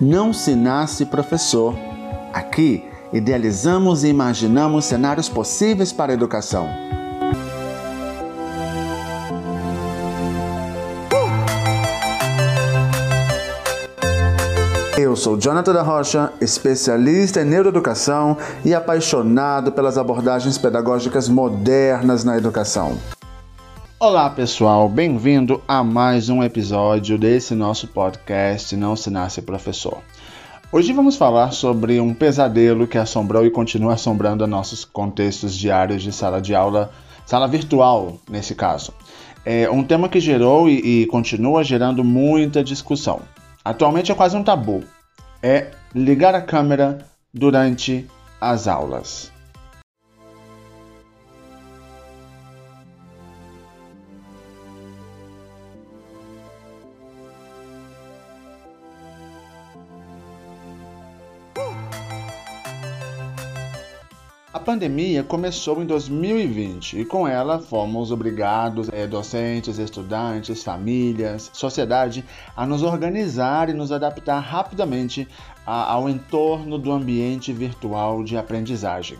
Não se nasce professor. Aqui, idealizamos e imaginamos cenários possíveis para a educação. Eu sou Jonathan da Rocha, especialista em neuroeducação e apaixonado pelas abordagens pedagógicas modernas na educação. Olá pessoal, bem-vindo a mais um episódio desse nosso podcast Não Se Nasce Professor. Hoje vamos falar sobre um pesadelo que assombrou e continua assombrando nossos contextos diários de sala de aula, sala virtual nesse caso. É um tema que gerou e, e continua gerando muita discussão. Atualmente é quase um tabu. É ligar a câmera durante as aulas. Pandemia começou em 2020 e com ela fomos obrigados, eh, docentes, estudantes, famílias, sociedade, a nos organizar e nos adaptar rapidamente ao entorno do ambiente virtual de aprendizagem.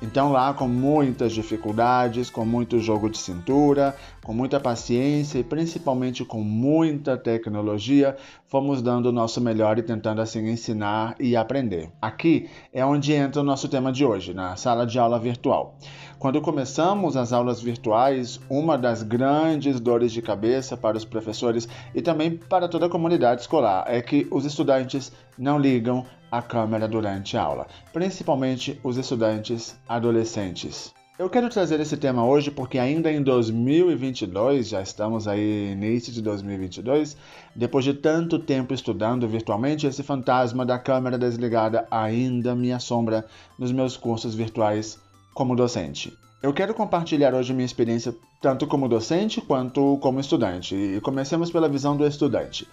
Então, lá com muitas dificuldades, com muito jogo de cintura, com muita paciência e principalmente com muita tecnologia, fomos dando o nosso melhor e tentando assim ensinar e aprender. Aqui é onde entra o nosso tema de hoje, na sala de aula virtual. Quando começamos as aulas virtuais, uma das grandes dores de cabeça para os professores e também para toda a comunidade escolar é que os estudantes não ligam a câmera durante a aula, principalmente os estudantes adolescentes. Eu quero trazer esse tema hoje porque ainda em 2022, já estamos aí início de 2022, depois de tanto tempo estudando virtualmente, esse fantasma da câmera desligada ainda me assombra nos meus cursos virtuais como docente. Eu quero compartilhar hoje minha experiência tanto como docente quanto como estudante. E comecemos pela visão do estudante.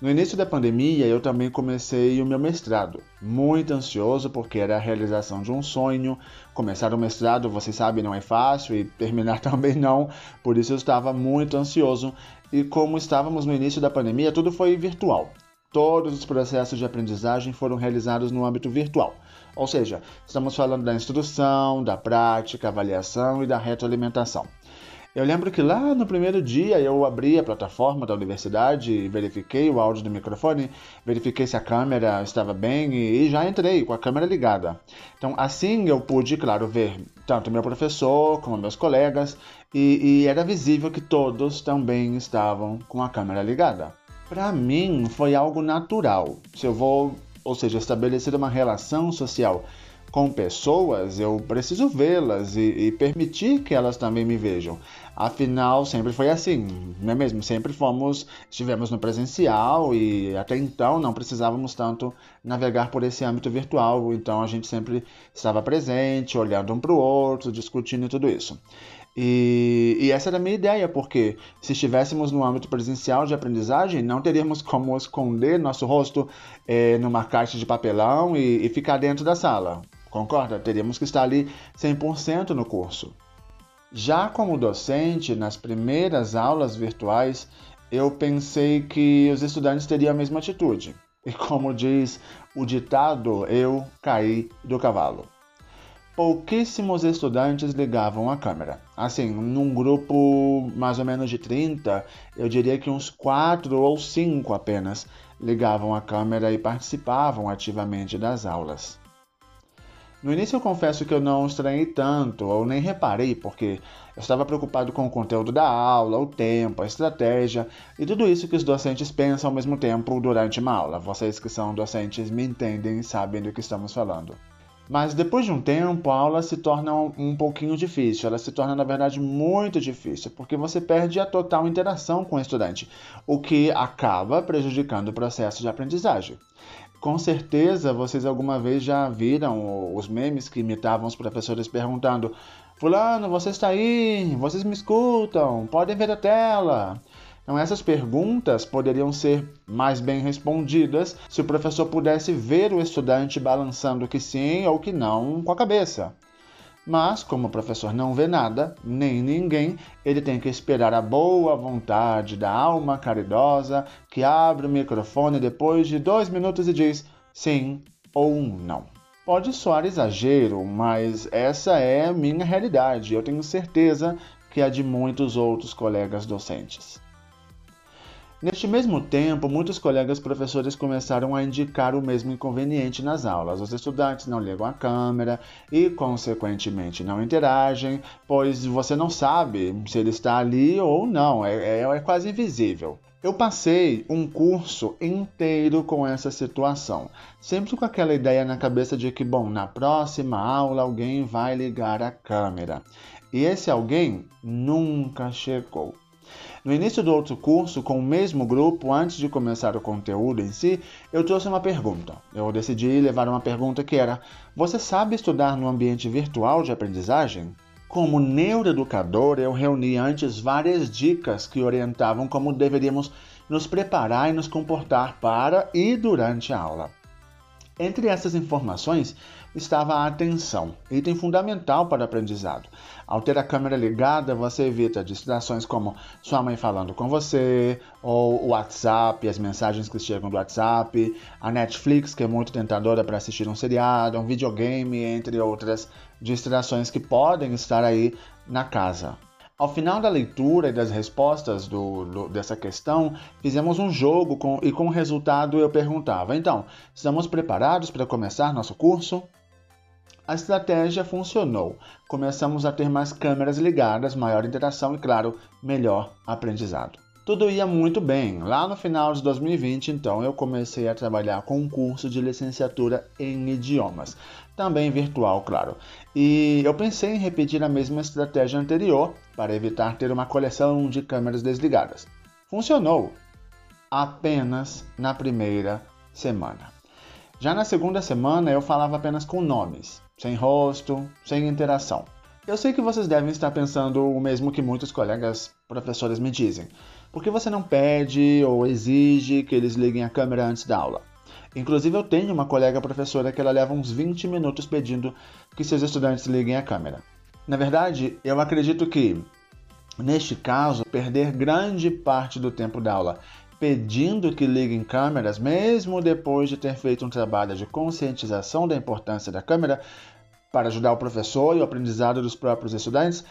No início da pandemia, eu também comecei o meu mestrado, muito ansioso porque era a realização de um sonho. Começar o mestrado, vocês sabem, não é fácil e terminar também não, por isso eu estava muito ansioso. E como estávamos no início da pandemia, tudo foi virtual. Todos os processos de aprendizagem foram realizados no âmbito virtual. Ou seja, estamos falando da instrução, da prática, avaliação e da retroalimentação. Eu lembro que lá no primeiro dia eu abri a plataforma da universidade, verifiquei o áudio do microfone, verifiquei se a câmera estava bem e, já entrei com a câmera ligada. Então, assim eu pude, claro, ver tanto meu professor como meus colegas e, e era visível que todos também estavam com a câmera ligada. Para mim foi algo natural. Se eu vou, ou seja, estabelecer uma relação social com pessoas, eu preciso vê-las e, e, permitir que elas também me vejam. Afinal, sempre foi assim, não é mesmo? Sempre fomos, estivemos no presencial e até então não precisávamos tanto navegar por esse âmbito virtual. Então a gente sempre estava presente, olhando um para o outro, discutindo tudo isso. E, e, essa era a minha ideia, porque se estivéssemos no âmbito presencial de aprendizagem, não teríamos como esconder nosso rosto é, numa caixa de papelão e, e ficar dentro da sala. Concorda? Teríamos que estar ali 100% no curso. Já como docente, nas primeiras aulas virtuais, eu pensei que os estudantes teriam a mesma atitude. E como diz o ditado, eu caí do cavalo pouquíssimos estudantes ligavam a câmera. Assim, num grupo mais ou menos de 30, eu diria que uns 4 ou 5 apenas ligavam a câmera e participavam ativamente das aulas. No início eu confesso que eu não estranhei tanto, ou nem reparei, porque eu estava preocupado com o conteúdo da aula, o tempo, a estratégia e tudo isso que os docentes pensam ao mesmo tempo durante uma aula. Vocês que são docentes me entendem e sabem do que estamos falando. Mas depois de um tempo, a aula se torna um pouquinho difícil. Ela se torna, na verdade, muito difícil, porque você perde a total interação com o estudante, o que acaba prejudicando o processo de aprendizagem. Com certeza vocês alguma vez já viram os memes que imitavam os professores perguntando: Fulano, você está aí? Vocês me escutam? Podem ver a tela? Então, essas perguntas poderiam ser mais bem respondidas se o professor pudesse ver o estudante balançando que sim ou que não com a cabeça. Mas, como o professor não vê nada, nem ninguém, ele tem que esperar a boa vontade da alma caridosa que abre o microfone depois de dois minutos e diz sim ou não. Pode soar exagero, mas essa é a minha realidade. Eu tenho certeza que a de muitos outros colegas docentes. Neste mesmo tempo, muitos colegas professores começaram a indicar o mesmo inconveniente nas aulas. Os estudantes não ligam a câmera e, consequentemente, não interagem, pois você não sabe se ele está ali ou não, é, é, é quase invisível. Eu passei um curso inteiro com essa situação, sempre com aquela ideia na cabeça de que, bom, na próxima aula alguém vai ligar a câmera. E esse alguém nunca chegou. No início do outro curso, com o mesmo grupo, antes de começar o conteúdo em si, eu trouxe uma pergunta. Eu decidi levar uma pergunta que era: Você sabe estudar no ambiente virtual de aprendizagem? Como neuroeducador, eu reuni antes várias dicas que orientavam como deveríamos nos preparar e nos comportar para e durante a aula. Entre essas informações estava a atenção, item fundamental para o aprendizado. Ao ter a câmera ligada, você evita distrações como sua mãe falando com você, ou o WhatsApp, as mensagens que chegam do WhatsApp, a Netflix, que é muito tentadora para assistir um seriado, um videogame, entre outras distrações que podem estar aí na casa. Ao final da leitura e das respostas do, do, dessa questão, fizemos um jogo com, e com o resultado eu perguntava: então, estamos preparados para começar nosso curso? A estratégia funcionou. Começamos a ter mais câmeras ligadas, maior interação e, claro, melhor aprendizado. Tudo ia muito bem. Lá no final de 2020, então, eu comecei a trabalhar com um curso de licenciatura em idiomas, também virtual, claro. E eu pensei em repetir a mesma estratégia anterior para evitar ter uma coleção de câmeras desligadas. Funcionou apenas na primeira semana. Já na segunda semana eu falava apenas com nomes, sem rosto, sem interação. Eu sei que vocês devem estar pensando o mesmo que muitos colegas professores me dizem. Por que você não pede ou exige que eles liguem a câmera antes da aula? Inclusive, eu tenho uma colega professora que ela leva uns 20 minutos pedindo que seus estudantes liguem a câmera. Na verdade, eu acredito que, neste caso, perder grande parte do tempo da aula pedindo que liguem câmeras, mesmo depois de ter feito um trabalho de conscientização da importância da câmera para ajudar o professor e o aprendizado dos próprios estudantes,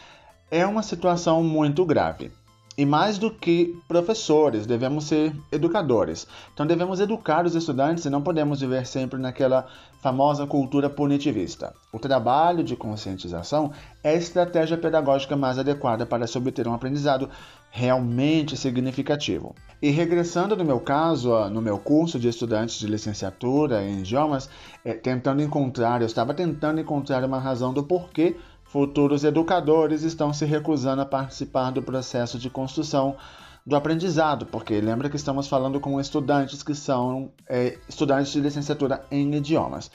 é uma situação muito grave. E mais do que professores, devemos ser educadores. Então devemos educar os estudantes e não podemos viver sempre naquela famosa cultura punitivista. O trabalho de conscientização é a estratégia pedagógica mais adequada para se obter um aprendizado realmente significativo. E regressando no meu caso, no meu curso de estudantes de licenciatura em idiomas, é, tentando encontrar, eu estava tentando encontrar uma razão do porquê Futuros educadores estão se recusando a participar do processo de construção do aprendizado, porque lembra que estamos falando com estudantes que são é, estudantes de licenciatura em idiomas.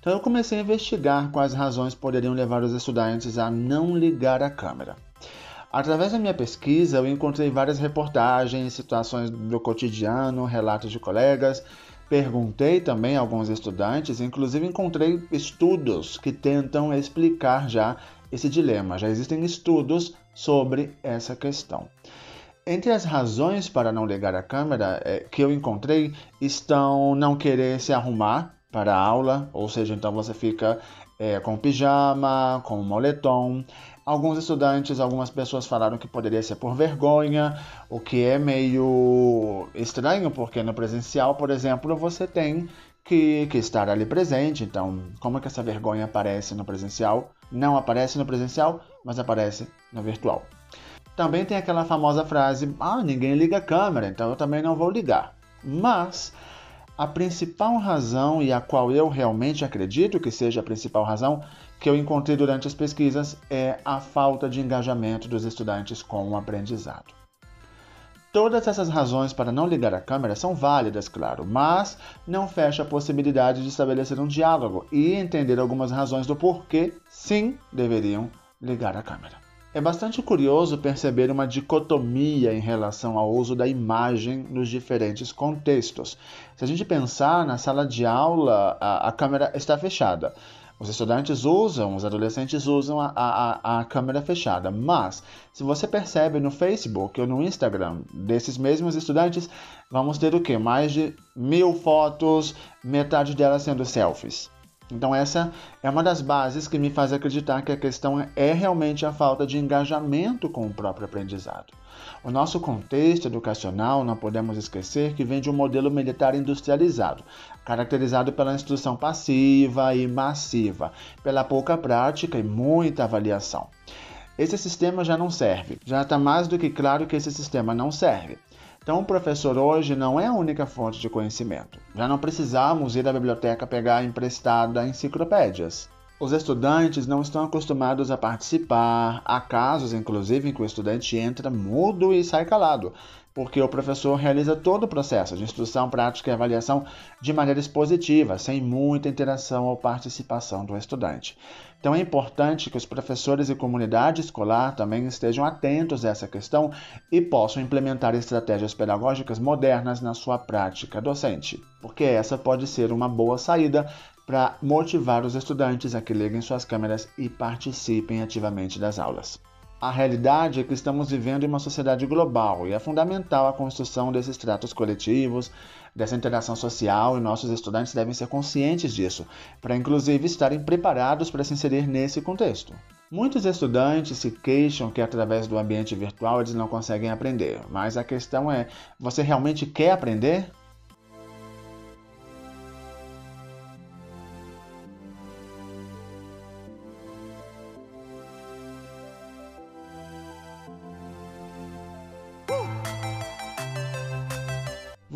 Então eu comecei a investigar quais razões poderiam levar os estudantes a não ligar a câmera. Através da minha pesquisa, eu encontrei várias reportagens, situações do cotidiano, relatos de colegas. Perguntei também a alguns estudantes, inclusive encontrei estudos que tentam explicar já esse dilema. Já existem estudos sobre essa questão. Entre as razões para não ligar a câmera é, que eu encontrei estão não querer se arrumar para a aula, ou seja, então você fica é, com pijama, com moletom. Alguns estudantes, algumas pessoas falaram que poderia ser por vergonha, o que é meio estranho, porque no presencial, por exemplo, você tem que, que estar ali presente. Então, como é que essa vergonha aparece no presencial? Não aparece no presencial, mas aparece no virtual. Também tem aquela famosa frase: Ah, ninguém liga a câmera, então eu também não vou ligar. Mas a principal razão, e a qual eu realmente acredito que seja a principal razão, que eu encontrei durante as pesquisas é a falta de engajamento dos estudantes com o aprendizado. Todas essas razões para não ligar a câmera são válidas, claro, mas não fecha a possibilidade de estabelecer um diálogo e entender algumas razões do porquê sim deveriam ligar a câmera. É bastante curioso perceber uma dicotomia em relação ao uso da imagem nos diferentes contextos. Se a gente pensar na sala de aula, a, a câmera está fechada. Os estudantes usam, os adolescentes usam a, a, a, câmera fechada, mas se você percebe no Facebook ou no Instagram desses mesmos estudantes, vamos ter o que? Mais de mil fotos, metade delas sendo selfies. Então, essa é uma das bases que me faz acreditar que a questão é realmente a falta de engajamento com o próprio aprendizado. O nosso contexto educacional, não podemos esquecer que vem de um modelo militar industrializado, caracterizado pela instrução passiva e massiva, pela pouca prática e muita avaliação. Esse sistema já não serve. Já está mais do que claro que esse sistema não serve. Então, o professor hoje não é a única fonte de conhecimento. Já não precisamos ir à biblioteca pegar emprestada enciclopédias. Os estudantes não estão acostumados a participar. Há casos, inclusive, em que o estudante entra mudo e sai calado porque o professor realiza todo o processo de instrução, prática e avaliação de maneira expositiva, sem muita interação ou participação do estudante. Então é importante que os professores e comunidade escolar também estejam atentos a essa questão e possam implementar estratégias pedagógicas modernas na sua prática docente, porque essa pode ser uma boa saída para motivar os estudantes a que liguem suas câmeras e participem ativamente das aulas. A realidade é que estamos vivendo em uma sociedade global e é fundamental a construção desses tratos coletivos, dessa interação social, e nossos estudantes devem ser conscientes disso, para inclusive estarem preparados para se inserir nesse contexto. Muitos estudantes se queixam que através do ambiente virtual eles não conseguem aprender, mas a questão é: você realmente quer aprender?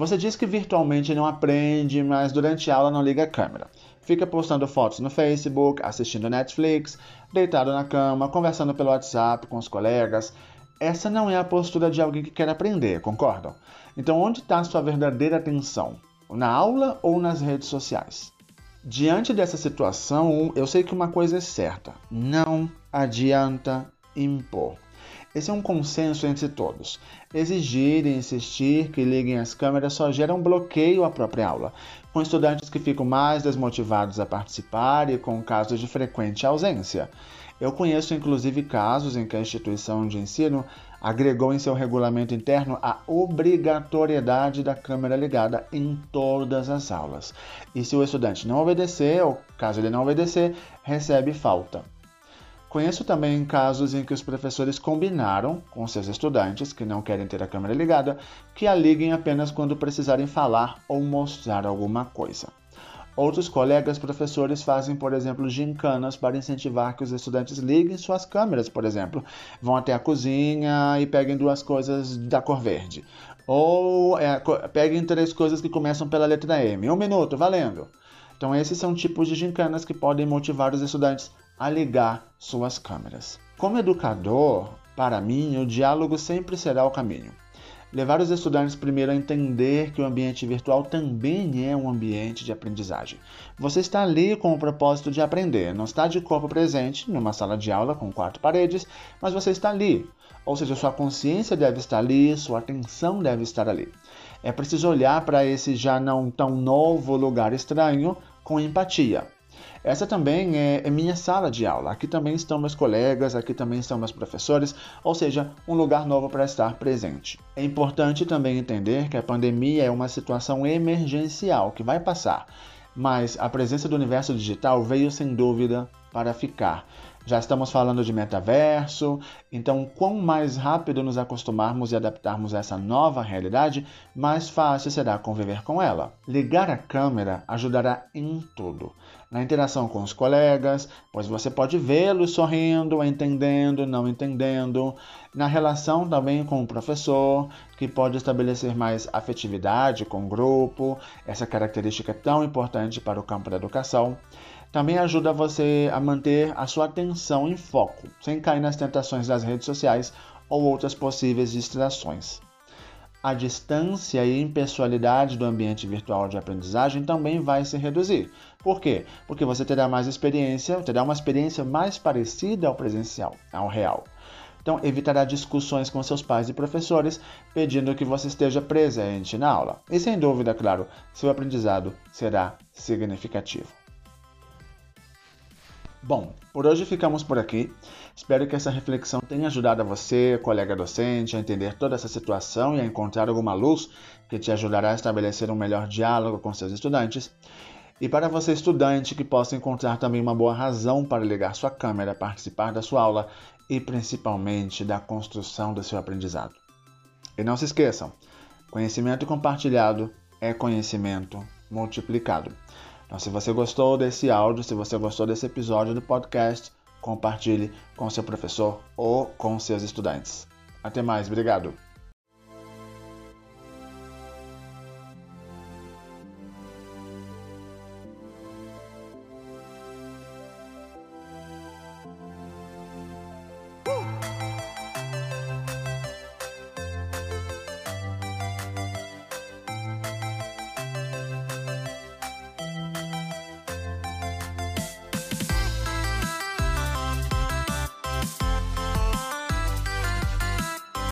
Você diz que virtualmente não aprende, mas durante a aula não liga a câmera. Fica postando fotos no Facebook, assistindo Netflix, deitado na cama, conversando pelo WhatsApp com os colegas. Essa não é a postura de alguém que quer aprender, concordam? Então, onde está sua verdadeira atenção? Na aula ou nas redes sociais? Diante dessa situação, eu sei que uma coisa é certa: não adianta impor. Esse é um consenso entre todos. Exigir e insistir que liguem as câmeras só gera um bloqueio à própria aula, com estudantes que ficam mais desmotivados a participar e com casos de frequente ausência. Eu conheço inclusive casos em que a instituição de ensino agregou em seu regulamento interno a obrigatoriedade da câmera ligada em todas as aulas. E se o estudante não obedecer, ou caso ele não obedecer, recebe falta. Conheço também casos em que os professores combinaram com seus estudantes que não querem ter a câmera ligada que a liguem apenas quando precisarem falar ou mostrar alguma coisa. Outros colegas professores fazem, por exemplo, gincanas para incentivar que os estudantes liguem suas câmeras, por exemplo. Vão até a cozinha e peguem duas coisas da cor verde. Ou é, peguem três coisas que começam pela letra M. Um minuto, valendo! Então, esses são tipos de gincanas que podem motivar os estudantes a ligar suas câmeras. Como educador, para mim, o diálogo sempre será o caminho. Levar os estudantes primeiro a entender que o ambiente virtual também é um ambiente de aprendizagem. Você está ali com o propósito de aprender, não está de corpo presente numa sala de aula com quatro paredes, mas você está ali. Ou seja, sua consciência deve estar ali, sua atenção deve estar ali. É preciso olhar para esse já não tão novo lugar estranho com empatia. Essa também é, é, minha sala de aula. Aqui também estão meus colegas, aqui também estão meus professores, ou seja, um lugar novo para estar presente. É importante também entender que a pandemia é uma situação emergencial que vai passar, mas a presença do universo digital veio sem dúvida para ficar. Já estamos falando de metaverso, então quanto mais rápido nos acostumarmos e adaptarmos a essa nova realidade, mais fácil será conviver com ela. Ligar a câmera ajudará em tudo. Na interação com os colegas, pois você pode vê-los sorrindo, entendendo, não entendendo. Na relação também com o professor, que pode estabelecer mais afetividade com o grupo, essa característica tão importante para o campo da educação também ajuda você a manter a sua atenção em foco, sem cair nas tentações das redes sociais ou outras possíveis distrações. A distância e impessoalidade do ambiente virtual de aprendizagem também vai se reduzir. Por quê? Porque você terá mais experiência, terá uma experiência mais parecida ao presencial, ao real. Então, evitará discussões com seus pais e professores pedindo que você esteja presente na aula. E sem dúvida, claro, seu aprendizado será significativo. Bom, por hoje ficamos por aqui. Espero que essa reflexão tenha ajudado a você, colega docente, a entender toda essa situação e a encontrar alguma luz que te ajudará a estabelecer um melhor diálogo com seus estudantes. E para você, estudante, que possa encontrar também uma boa razão para ligar sua câmera, participar da sua aula e principalmente da construção do seu aprendizado. E não se esqueçam: conhecimento compartilhado é conhecimento multiplicado. Então, se você gostou desse áudio, se você gostou desse episódio do podcast, compartilhe com seu professor ou com seus estudantes. Até mais, obrigado.